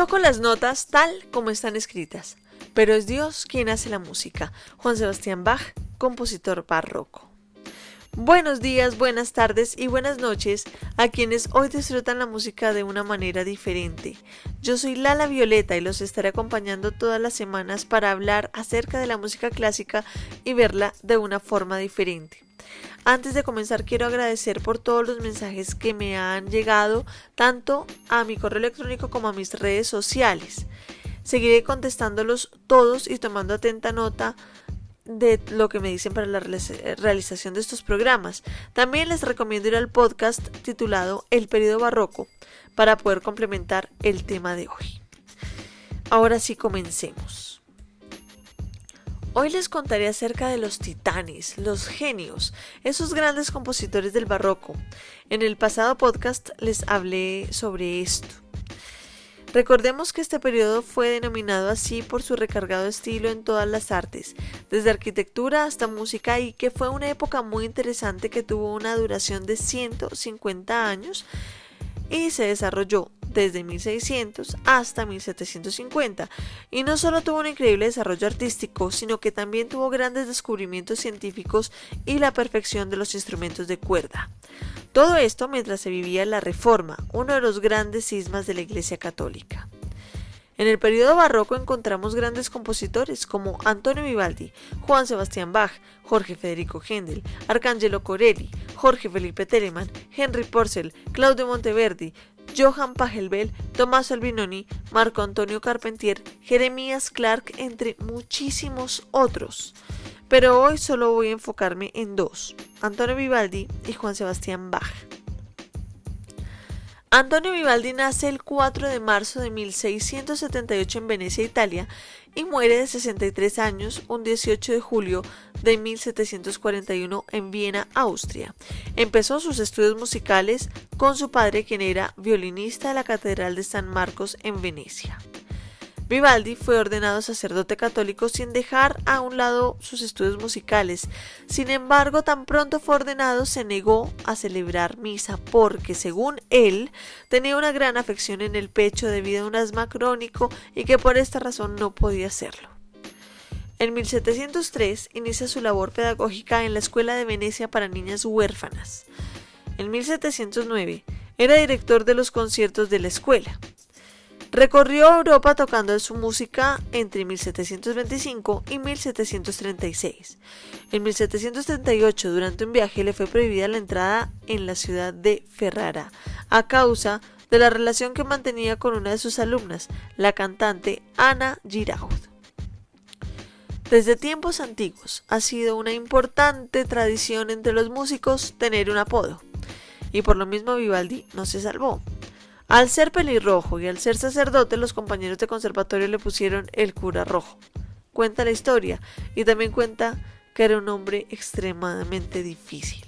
Toco las notas tal como están escritas, pero es Dios quien hace la música. Juan Sebastián Bach, compositor barroco. Buenos días, buenas tardes y buenas noches a quienes hoy disfrutan la música de una manera diferente. Yo soy Lala Violeta y los estaré acompañando todas las semanas para hablar acerca de la música clásica y verla de una forma diferente. Antes de comenzar quiero agradecer por todos los mensajes que me han llegado tanto a mi correo electrónico como a mis redes sociales. Seguiré contestándolos todos y tomando atenta nota de lo que me dicen para la realización de estos programas. También les recomiendo ir al podcast titulado El periodo barroco para poder complementar el tema de hoy. Ahora sí comencemos. Hoy les contaré acerca de los titanes, los genios, esos grandes compositores del barroco. En el pasado podcast les hablé sobre esto. Recordemos que este periodo fue denominado así por su recargado estilo en todas las artes, desde arquitectura hasta música, y que fue una época muy interesante que tuvo una duración de 150 años y se desarrolló desde 1600 hasta 1750, y no solo tuvo un increíble desarrollo artístico, sino que también tuvo grandes descubrimientos científicos y la perfección de los instrumentos de cuerda. Todo esto mientras se vivía la Reforma, uno de los grandes cismas de la Iglesia Católica. En el periodo barroco encontramos grandes compositores como Antonio Vivaldi, Juan Sebastián Bach, Jorge Federico Händel, Arcangelo Corelli, Jorge Felipe Telemann, Henry Porcel, Claudio Monteverdi, Johann Pachelbel, Tomás Albinoni, Marco Antonio Carpentier, Jeremías Clark, entre muchísimos otros pero hoy solo voy a enfocarme en dos, Antonio Vivaldi y Juan Sebastián Bach. Antonio Vivaldi nace el 4 de marzo de 1678 en Venecia, Italia, y muere de 63 años un 18 de julio de 1741 en Viena, Austria. Empezó sus estudios musicales con su padre, quien era violinista de la Catedral de San Marcos en Venecia. Vivaldi fue ordenado sacerdote católico sin dejar a un lado sus estudios musicales. Sin embargo, tan pronto fue ordenado, se negó a celebrar misa porque, según él, tenía una gran afección en el pecho debido a un asma crónico y que por esta razón no podía hacerlo. En 1703 inicia su labor pedagógica en la Escuela de Venecia para niñas huérfanas. En 1709 era director de los conciertos de la escuela. Recorrió Europa tocando su música entre 1725 y 1736. En 1738, durante un viaje, le fue prohibida la entrada en la ciudad de Ferrara a causa de la relación que mantenía con una de sus alumnas, la cantante Ana Giraud. Desde tiempos antiguos ha sido una importante tradición entre los músicos tener un apodo, y por lo mismo Vivaldi no se salvó. Al ser pelirrojo y al ser sacerdote, los compañeros de conservatorio le pusieron el cura rojo. Cuenta la historia y también cuenta que era un hombre extremadamente difícil.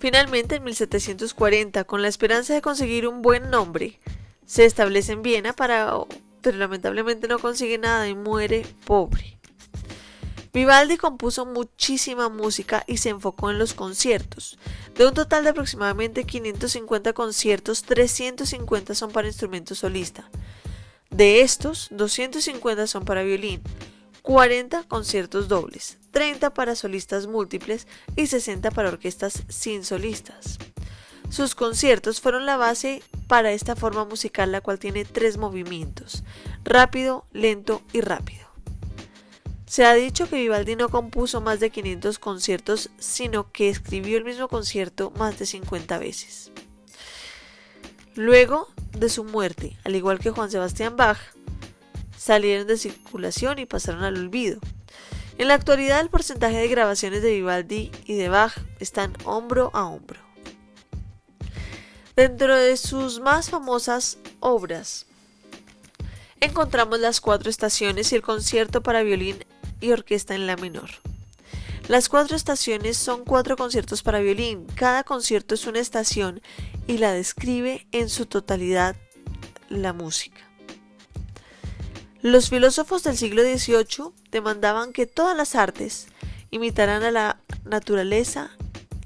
Finalmente, en 1740, con la esperanza de conseguir un buen nombre, se establece en Viena pero lamentablemente no consigue nada y muere pobre. Vivaldi compuso muchísima música y se enfocó en los conciertos. De un total de aproximadamente 550 conciertos, 350 son para instrumento solista. De estos, 250 son para violín, 40 conciertos dobles, 30 para solistas múltiples y 60 para orquestas sin solistas. Sus conciertos fueron la base para esta forma musical la cual tiene tres movimientos, rápido, lento y rápido. Se ha dicho que Vivaldi no compuso más de 500 conciertos, sino que escribió el mismo concierto más de 50 veces. Luego de su muerte, al igual que Juan Sebastián Bach, salieron de circulación y pasaron al olvido. En la actualidad el porcentaje de grabaciones de Vivaldi y de Bach están hombro a hombro. Dentro de sus más famosas obras encontramos las cuatro estaciones y el concierto para violín y orquesta en la menor. Las cuatro estaciones son cuatro conciertos para violín. Cada concierto es una estación y la describe en su totalidad la música. Los filósofos del siglo XVIII demandaban que todas las artes imitaran a la naturaleza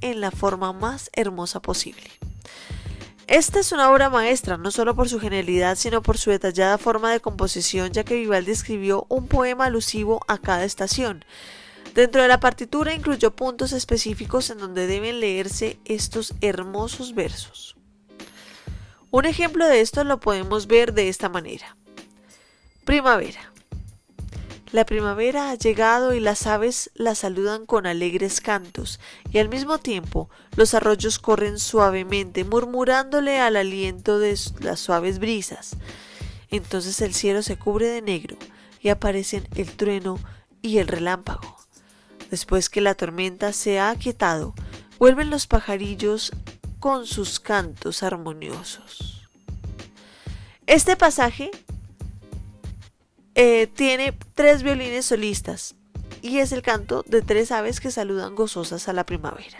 en la forma más hermosa posible. Esta es una obra maestra, no solo por su genialidad, sino por su detallada forma de composición, ya que Vivaldi escribió un poema alusivo a cada estación. Dentro de la partitura incluyó puntos específicos en donde deben leerse estos hermosos versos. Un ejemplo de esto lo podemos ver de esta manera. Primavera. La primavera ha llegado y las aves la saludan con alegres cantos, y al mismo tiempo los arroyos corren suavemente, murmurándole al aliento de las suaves brisas. Entonces el cielo se cubre de negro y aparecen el trueno y el relámpago. Después que la tormenta se ha aquietado, vuelven los pajarillos con sus cantos armoniosos. Este pasaje eh, tiene tres violines solistas y es el canto de tres aves que saludan gozosas a la primavera.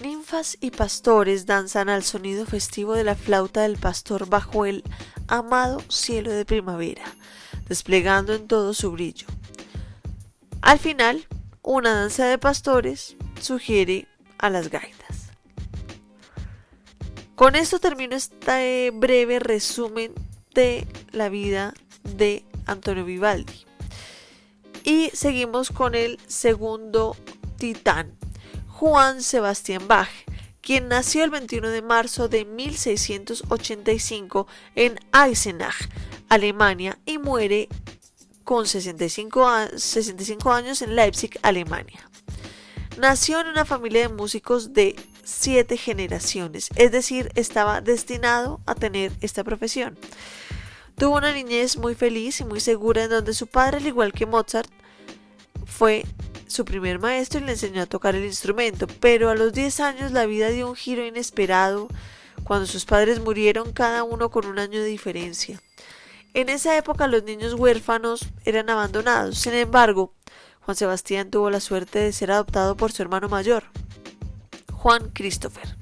Ninfas y pastores danzan al sonido festivo de la flauta del pastor bajo el amado cielo de primavera, desplegando en todo su brillo. Al final, una danza de pastores sugiere a las gaitas. Con esto termino este breve resumen de la vida de Antonio Vivaldi. Y seguimos con el segundo titán, Juan Sebastián Bach, quien nació el 21 de marzo de 1685 en Eisenach, Alemania, y muere con 65, 65 años en Leipzig, Alemania. Nació en una familia de músicos de siete generaciones, es decir, estaba destinado a tener esta profesión. Tuvo una niñez muy feliz y muy segura en donde su padre, al igual que Mozart, fue su primer maestro y le enseñó a tocar el instrumento, pero a los 10 años la vida dio un giro inesperado. Cuando sus padres murieron cada uno con un año de diferencia. En esa época los niños huérfanos eran abandonados, sin embargo, Juan Sebastián tuvo la suerte de ser adoptado por su hermano mayor, Juan Christopher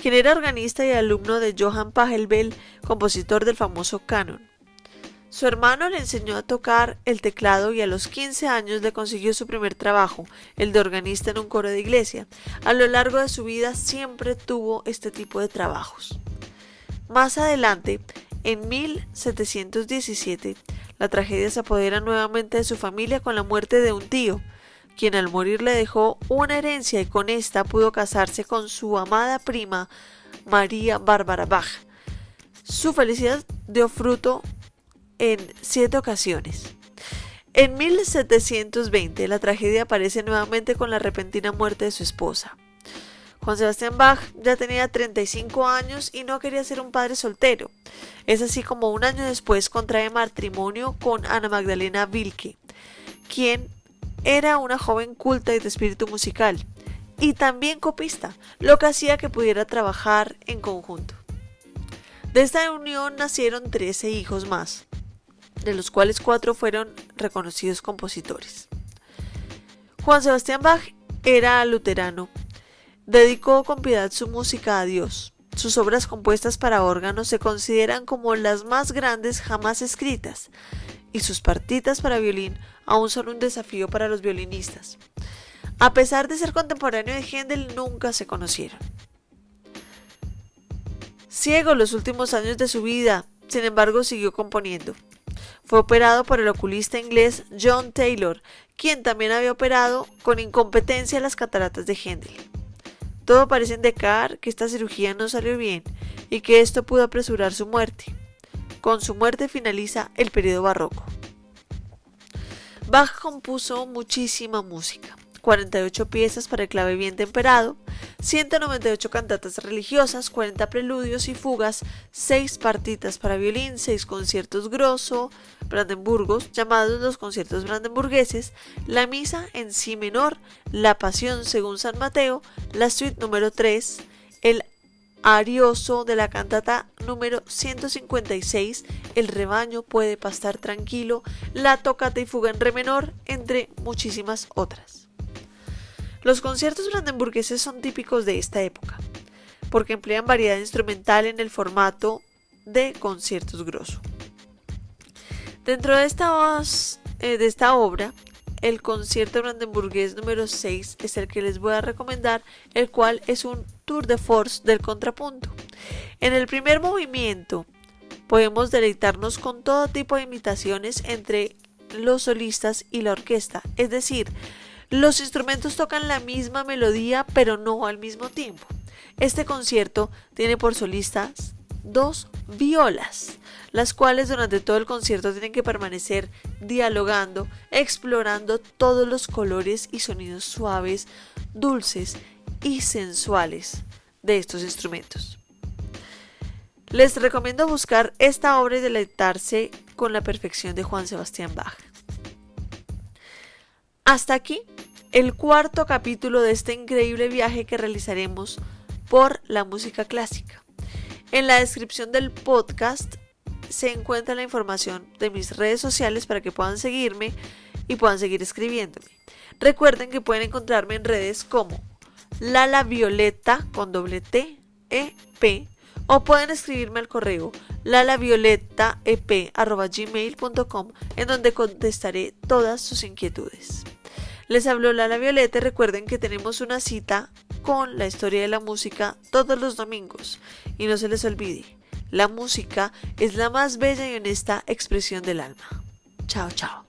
quien era organista y alumno de Johann Pachelbel, compositor del famoso canon. Su hermano le enseñó a tocar el teclado y a los 15 años le consiguió su primer trabajo, el de organista en un coro de iglesia. A lo largo de su vida siempre tuvo este tipo de trabajos. Más adelante, en 1717, la tragedia se apodera nuevamente de su familia con la muerte de un tío, quien al morir le dejó una herencia y con esta pudo casarse con su amada prima María Bárbara Bach. Su felicidad dio fruto en siete ocasiones. En 1720 la tragedia aparece nuevamente con la repentina muerte de su esposa. Juan Sebastián Bach ya tenía 35 años y no quería ser un padre soltero. Es así como un año después contrae matrimonio con Ana Magdalena Wilke, quien era una joven culta y de espíritu musical, y también copista, lo que hacía que pudiera trabajar en conjunto. De esta unión nacieron 13 hijos más, de los cuales cuatro fueron reconocidos compositores. Juan Sebastián Bach era luterano. Dedicó con piedad su música a Dios. Sus obras compuestas para órgano se consideran como las más grandes jamás escritas, y sus partitas para violín aún son un desafío para los violinistas. A pesar de ser contemporáneo de Händel, nunca se conocieron. Ciego los últimos años de su vida, sin embargo, siguió componiendo. Fue operado por el oculista inglés John Taylor, quien también había operado con incompetencia las cataratas de Händel. Todo parece indicar que esta cirugía no salió bien y que esto pudo apresurar su muerte. Con su muerte finaliza el periodo barroco. Bach compuso muchísima música. 48 piezas para el clave bien temperado, 198 cantatas religiosas, 40 preludios y fugas, 6 partitas para violín, 6 conciertos grosso, brandenburgos, llamados los conciertos brandenburgueses, la misa en si menor, la pasión según San Mateo, la suite número 3, el arioso de la cantata número 156, El rebaño puede pastar tranquilo, La tocata y fuga en re menor, entre muchísimas otras. Los conciertos brandenburgueses son típicos de esta época, porque emplean variedad instrumental en el formato de conciertos grosso. Dentro de esta, eh, de esta obra el concierto brandenburgués número 6 es el que les voy a recomendar, el cual es un tour de force del contrapunto. En el primer movimiento podemos deleitarnos con todo tipo de imitaciones entre los solistas y la orquesta, es decir, los instrumentos tocan la misma melodía pero no al mismo tiempo. Este concierto tiene por solistas dos violas, las cuales durante todo el concierto tienen que permanecer dialogando, explorando todos los colores y sonidos suaves, dulces y sensuales de estos instrumentos. Les recomiendo buscar esta obra y deleitarse con la perfección de Juan Sebastián Bach. Hasta aquí el cuarto capítulo de este increíble viaje que realizaremos por la música clásica. En la descripción del podcast se encuentra la información de mis redes sociales para que puedan seguirme y puedan seguir escribiéndome. Recuerden que pueden encontrarme en redes como Lala Violeta con doble T E P o pueden escribirme al correo lalavioletaep.gmail.com en donde contestaré todas sus inquietudes. Les habló Lala Violeta y recuerden que tenemos una cita con la historia de la música todos los domingos. Y no se les olvide, la música es la más bella y honesta expresión del alma. Chao, chao.